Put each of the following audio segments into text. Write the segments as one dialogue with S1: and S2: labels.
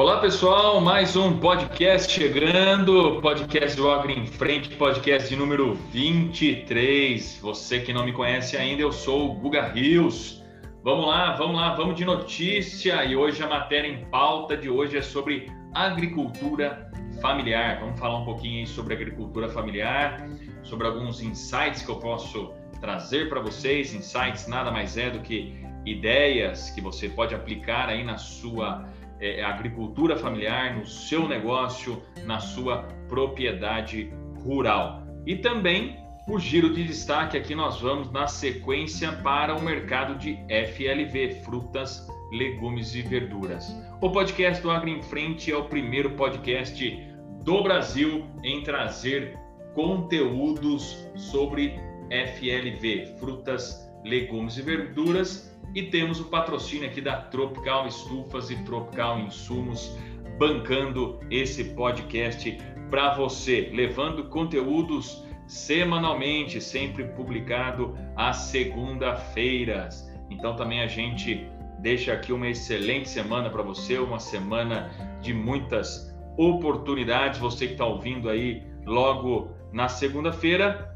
S1: Olá pessoal, mais um podcast chegando, podcast do Agri em Frente, podcast de número 23. Você que não me conhece ainda, eu sou o Guga Rios. Vamos lá, vamos lá, vamos de notícia e hoje a matéria em pauta de hoje é sobre agricultura familiar. Vamos falar um pouquinho sobre agricultura familiar, sobre alguns insights que eu posso trazer para vocês. Insights nada mais é do que ideias que você pode aplicar aí na sua é, agricultura familiar, no seu negócio, na sua propriedade rural. E também o giro de destaque aqui nós vamos na sequência para o mercado de FLV, frutas, legumes e verduras. O podcast do Agro em Frente é o primeiro podcast do Brasil em trazer conteúdos sobre FLV, frutas, legumes e verduras e temos o patrocínio aqui da Tropical Estufas e Tropical Insumos bancando esse podcast para você, levando conteúdos semanalmente, sempre publicado às segunda-feiras. Então também a gente deixa aqui uma excelente semana para você, uma semana de muitas oportunidades. Você que está ouvindo aí logo na segunda-feira,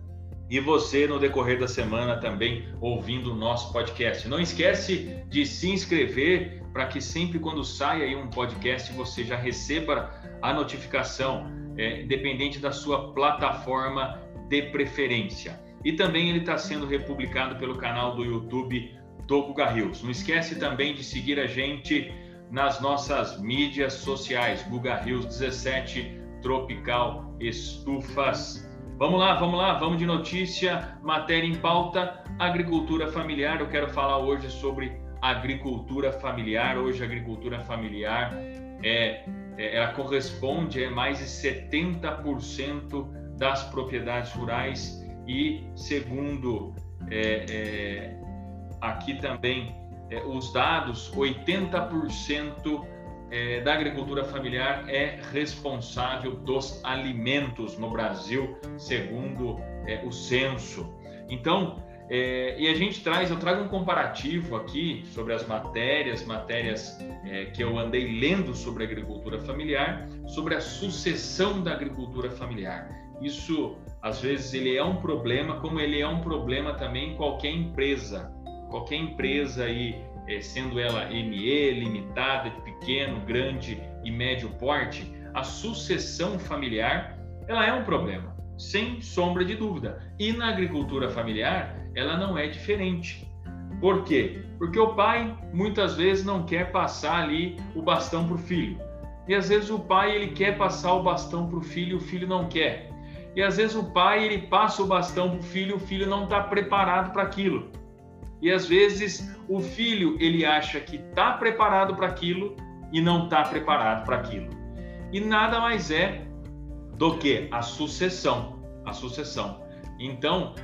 S1: e você no decorrer da semana também ouvindo o nosso podcast. Não esquece de se inscrever para que sempre quando saia um podcast você já receba a notificação, é, independente da sua plataforma de preferência. E também ele está sendo republicado pelo canal do YouTube do Guga Rios. Não esquece também de seguir a gente nas nossas mídias sociais, Guga Rios 17, Tropical Estufas Vamos lá, vamos lá, vamos de notícia, matéria em pauta, agricultura familiar. Eu quero falar hoje sobre agricultura familiar. Hoje, a agricultura familiar é, é, ela corresponde a mais de 70% das propriedades rurais e, segundo é, é, aqui também é, os dados, 80% é, da agricultura familiar é responsável dos alimentos no Brasil, segundo é, o censo. Então, é, e a gente traz, eu trago um comparativo aqui sobre as matérias, matérias é, que eu andei lendo sobre agricultura familiar, sobre a sucessão da agricultura familiar. Isso, às vezes, ele é um problema, como ele é um problema também em qualquer empresa. Qualquer empresa aí sendo ela ME, limitada, de pequeno, grande e médio porte, a sucessão familiar ela é um problema, sem sombra de dúvida. E na agricultura familiar ela não é diferente. Por quê? Porque o pai muitas vezes não quer passar ali o bastão para o filho. E às vezes o pai ele quer passar o bastão para o filho e o filho não quer. E às vezes o pai ele passa o bastão para o filho e o filho não está preparado para aquilo. E às vezes o filho ele acha que está preparado para aquilo e não está preparado para aquilo. E nada mais é do que a sucessão, a sucessão. Então,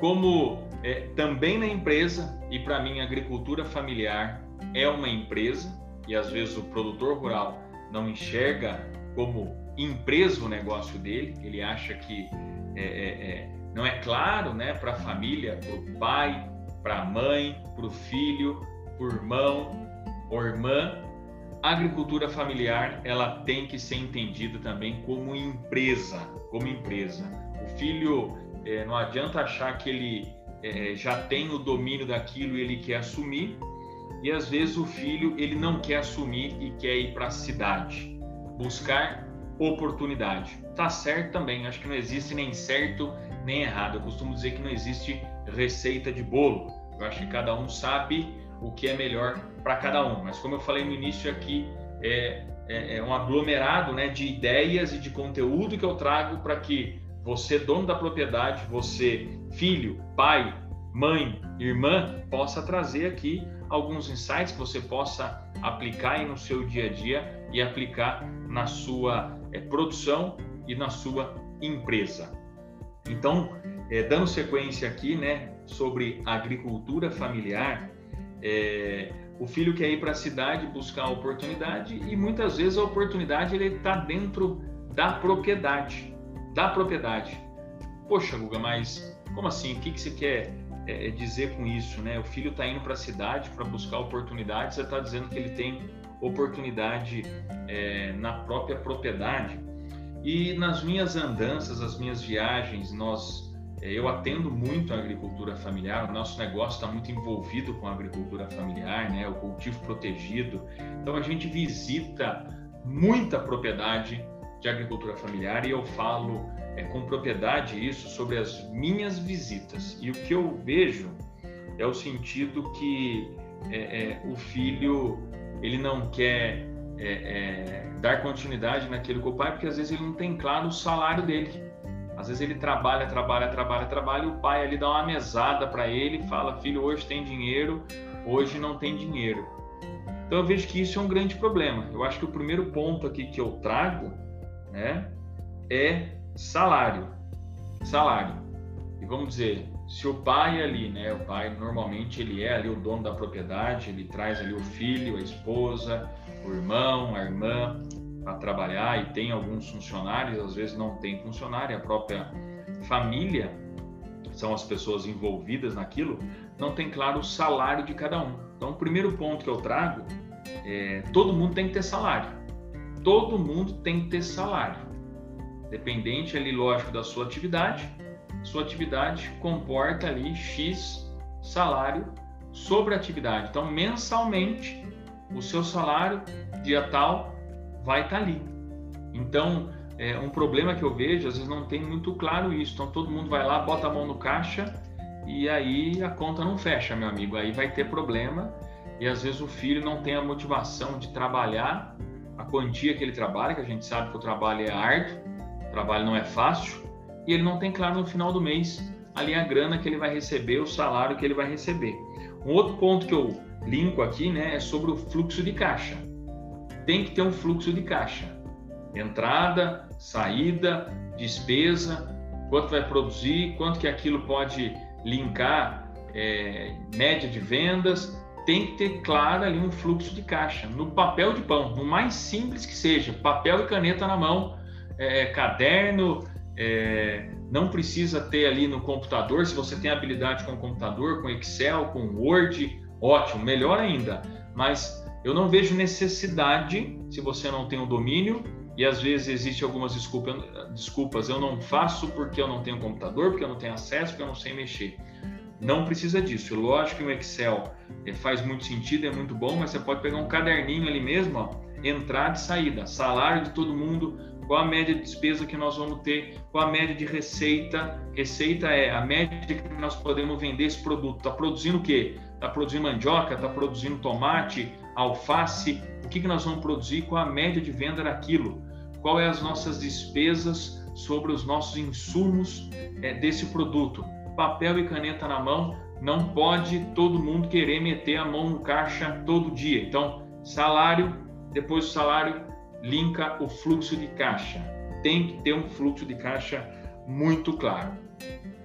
S1: como é, também na empresa e para mim a agricultura familiar é uma empresa e às vezes o produtor rural não enxerga como empresa o negócio dele, ele acha que é, é, é não é claro, né, para a família, para o pai, para a mãe, para o filho, para o irmão ou irmã. A agricultura familiar ela tem que ser entendida também como empresa, como empresa. O filho é, não adianta achar que ele é, já tem o domínio daquilo e ele quer assumir, e às vezes o filho ele não quer assumir e quer ir para a cidade, buscar oportunidade. Tá certo também, acho que não existe nem certo nem errado. Eu costumo dizer que não existe receita de bolo. Eu acho que cada um sabe o que é melhor para cada um. Mas como eu falei no início aqui, é, é, é um aglomerado né, de ideias e de conteúdo que eu trago para que você, dono da propriedade, você, filho, pai, mãe, irmã, possa trazer aqui alguns insights que você possa aplicar aí no seu dia a dia e aplicar na sua é, produção e na sua empresa. Então, é, dando sequência aqui, né, sobre agricultura familiar, é, o filho quer ir para a cidade buscar a oportunidade e muitas vezes a oportunidade ele está dentro da propriedade, da propriedade. Poxa, Guga, mas como assim? O que, que você quer é, dizer com isso, né? O filho está indo para a cidade para buscar oportunidade, você está dizendo que ele tem oportunidade é, na própria propriedade. E nas minhas andanças, as minhas viagens, nós é, eu atendo muito a agricultura familiar, o nosso negócio está muito envolvido com a agricultura familiar, né? o cultivo protegido. Então a gente visita muita propriedade de agricultura familiar e eu falo é, com propriedade isso sobre as minhas visitas. E o que eu vejo é o sentido que é, é, o filho ele não quer é, é, dar continuidade naquilo com o pai, porque às vezes ele não tem claro o salário dele. Às vezes ele trabalha, trabalha, trabalha, trabalha, e o pai ali dá uma mesada para ele e fala: Filho, hoje tem dinheiro, hoje não tem dinheiro. Então eu vejo que isso é um grande problema. Eu acho que o primeiro ponto aqui que eu trago né, é salário. Salário. E vamos dizer, se o pai ali, né, o pai normalmente ele é ali o dono da propriedade, ele traz ali o filho, a esposa, o irmão, a irmã trabalhar e tem alguns funcionários, às vezes não tem funcionário, a própria família são as pessoas envolvidas naquilo, não tem claro o salário de cada um. Então, o primeiro ponto que eu trago é todo mundo tem que ter salário. Todo mundo tem que ter salário. Dependente ali, lógico, da sua atividade, sua atividade comporta ali X salário sobre a atividade. Então, mensalmente, o seu salário dia tal vai estar tá ali. Então, é um problema que eu vejo, às vezes não tem muito claro isso. Então, todo mundo vai lá, bota a mão no caixa e aí a conta não fecha, meu amigo. Aí vai ter problema e às vezes o filho não tem a motivação de trabalhar a quantia que ele trabalha, que a gente sabe que o trabalho é árduo, o trabalho não é fácil, e ele não tem claro no final do mês ali a grana que ele vai receber, o salário que ele vai receber. Um outro ponto que eu linko aqui, né, é sobre o fluxo de caixa. Tem que ter um fluxo de caixa. Entrada, saída, despesa, quanto vai produzir, quanto que aquilo pode linkar é, média de vendas, tem que ter claro ali um fluxo de caixa. No papel de pão, no mais simples que seja, papel e caneta na mão, é, caderno, é, não precisa ter ali no computador, se você tem habilidade com computador, com Excel, com Word, ótimo, melhor ainda. Mas eu não vejo necessidade, se você não tem o domínio, e às vezes existe algumas desculpas, desculpas, eu não faço porque eu não tenho computador, porque eu não tenho acesso, porque eu não sei mexer. Não precisa disso. Lógico que o Excel é, faz muito sentido, é muito bom, mas você pode pegar um caderninho ali mesmo, ó, entrada e saída, salário de todo mundo, qual a média de despesa que nós vamos ter, qual a média de receita. Receita é a média que nós podemos vender esse produto. Está produzindo o quê? Está produzindo mandioca, está produzindo tomate, alface. O que, que nós vamos produzir? Qual a média de venda daquilo? Qual é as nossas despesas sobre os nossos insumos é, desse produto? Papel e caneta na mão, não pode todo mundo querer meter a mão no caixa todo dia. Então, salário, depois do salário, linka o fluxo de caixa. Tem que ter um fluxo de caixa muito claro.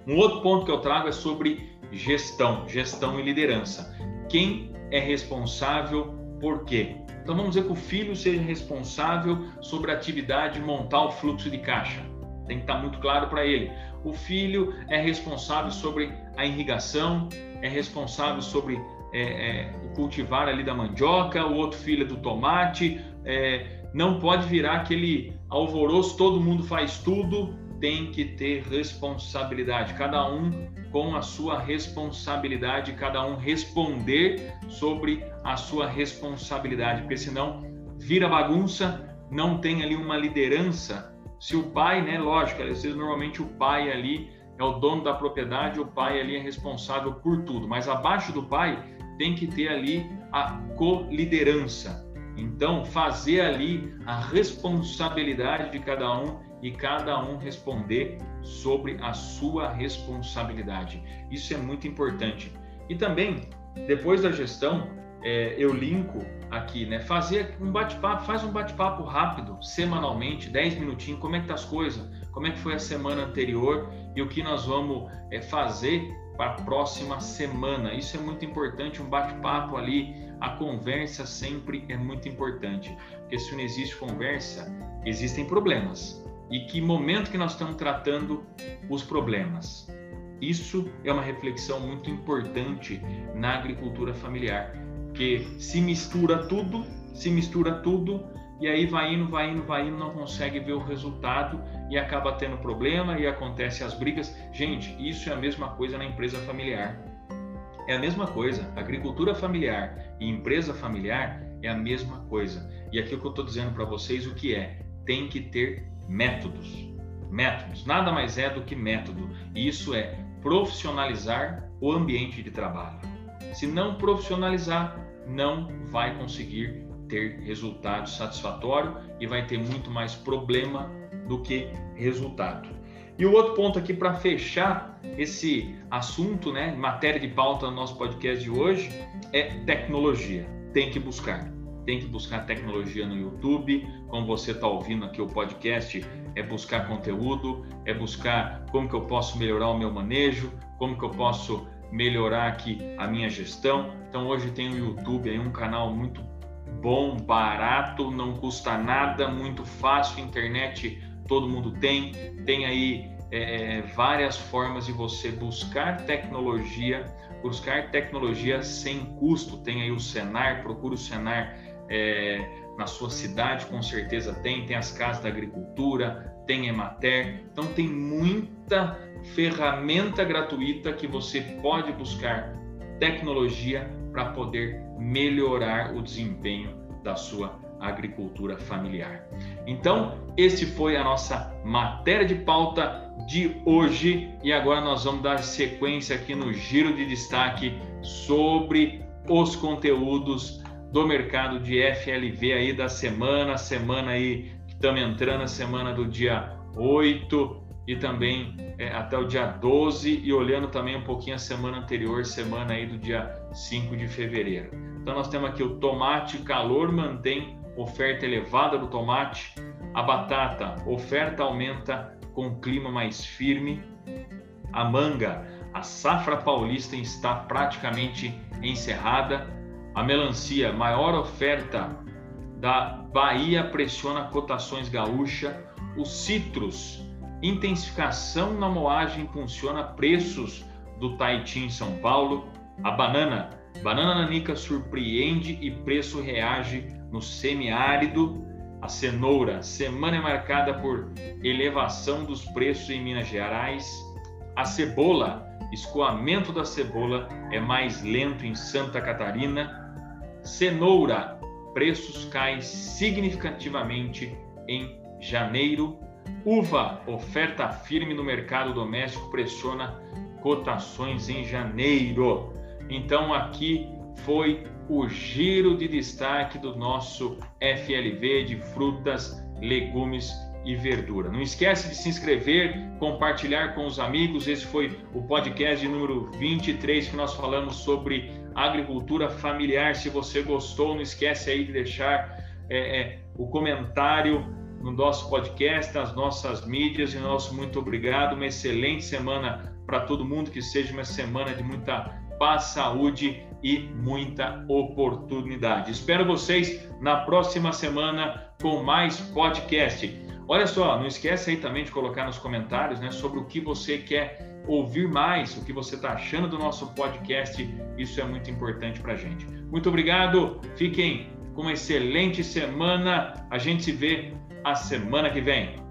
S1: Um outro ponto que eu trago é sobre gestão, gestão e liderança. Quem é responsável por quê? Então vamos dizer que o filho seja responsável sobre a atividade de montar o fluxo de caixa. Tem que estar muito claro para ele. O filho é responsável sobre a irrigação, é responsável sobre é, é, cultivar ali da mandioca, o outro filho é do tomate, é, não pode virar aquele alvoroço, todo mundo faz tudo, tem que ter responsabilidade, cada um com a sua responsabilidade, cada um responder sobre a sua responsabilidade, porque senão vira bagunça, não tem ali uma liderança. Se o pai, né, lógico, às vezes normalmente o pai ali é o dono da propriedade, o pai ali é responsável por tudo, mas abaixo do pai tem que ter ali a co-liderança então, fazer ali a responsabilidade de cada um e cada um responder sobre a sua responsabilidade. Isso é muito importante. E também, depois da gestão, é, eu linko aqui, né? Fazer um bate-papo, faz um bate-papo rápido, semanalmente, 10 minutinhos, como é que tá as coisas, como é que foi a semana anterior e o que nós vamos é, fazer para a próxima semana. Isso é muito importante, um bate-papo ali, a conversa sempre é muito importante, porque se não existe conversa, existem problemas. E que momento que nós estamos tratando os problemas? Isso é uma reflexão muito importante na agricultura familiar, porque se mistura tudo, se mistura tudo e aí vai indo, vai indo, vai indo, não consegue ver o resultado e acaba tendo problema e acontece as brigas. Gente, isso é a mesma coisa na empresa familiar. É a mesma coisa. Agricultura familiar e empresa familiar é a mesma coisa. E aqui o que eu estou dizendo para vocês o que é? Tem que ter métodos. Métodos. Nada mais é do que método. E isso é profissionalizar o ambiente de trabalho. Se não profissionalizar, não vai conseguir ter resultado satisfatório e vai ter muito mais problema do que resultado. E o outro ponto aqui para fechar esse assunto, né, matéria de pauta no nosso podcast de hoje, é tecnologia. Tem que buscar. Tem que buscar tecnologia no YouTube, como você está ouvindo aqui o podcast, é buscar conteúdo, é buscar como que eu posso melhorar o meu manejo, como que eu posso melhorar aqui a minha gestão. Então hoje tem o YouTube aí um canal muito bom, barato, não custa nada, muito fácil, internet todo mundo tem, tem aí é, várias formas de você buscar tecnologia, buscar tecnologia sem custo. Tem aí o Senar, procura o Senar é, na sua cidade, com certeza tem, tem as casas da agricultura, tem Emater, então tem muita ferramenta gratuita que você pode buscar tecnologia para poder melhorar o desempenho da sua agricultura familiar. Então, esse foi a nossa matéria de pauta de hoje e agora nós vamos dar sequência aqui no giro de destaque sobre os conteúdos do mercado de FLV aí da semana, semana aí que estamos entrando, a semana do dia 8 e também é, até o dia 12 e olhando também um pouquinho a semana anterior, semana aí do dia 5 de fevereiro. Então nós temos aqui o tomate, calor mantém oferta elevada do tomate, a batata, oferta aumenta com clima mais firme, a manga, a safra paulista está praticamente encerrada, a melancia, maior oferta da Bahia pressiona cotações gaúcha, os citros, intensificação na moagem impulsiona preços do Taiti em São Paulo, a banana, banana nanica surpreende e preço reage no semiárido. A cenoura, semana é marcada por elevação dos preços em Minas Gerais. A cebola, escoamento da cebola é mais lento em Santa Catarina. Cenoura, preços caem significativamente em janeiro. Uva, oferta firme no mercado doméstico pressiona cotações em janeiro. Então aqui foi o giro de destaque do nosso FLV de frutas, legumes e verdura. Não esquece de se inscrever, compartilhar com os amigos. Esse foi o podcast número 23 que nós falamos sobre agricultura familiar. Se você gostou, não esquece aí de deixar é, é, o comentário no nosso podcast, nas nossas mídias. E nosso muito obrigado. Uma excelente semana para todo mundo. Que seja uma semana de muita paz, saúde e muita oportunidade. Espero vocês na próxima semana com mais podcast. Olha só, não esquece aí também de colocar nos comentários né, sobre o que você quer ouvir mais, o que você está achando do nosso podcast. Isso é muito importante para a gente. Muito obrigado, fiquem com uma excelente semana. A gente se vê a semana que vem.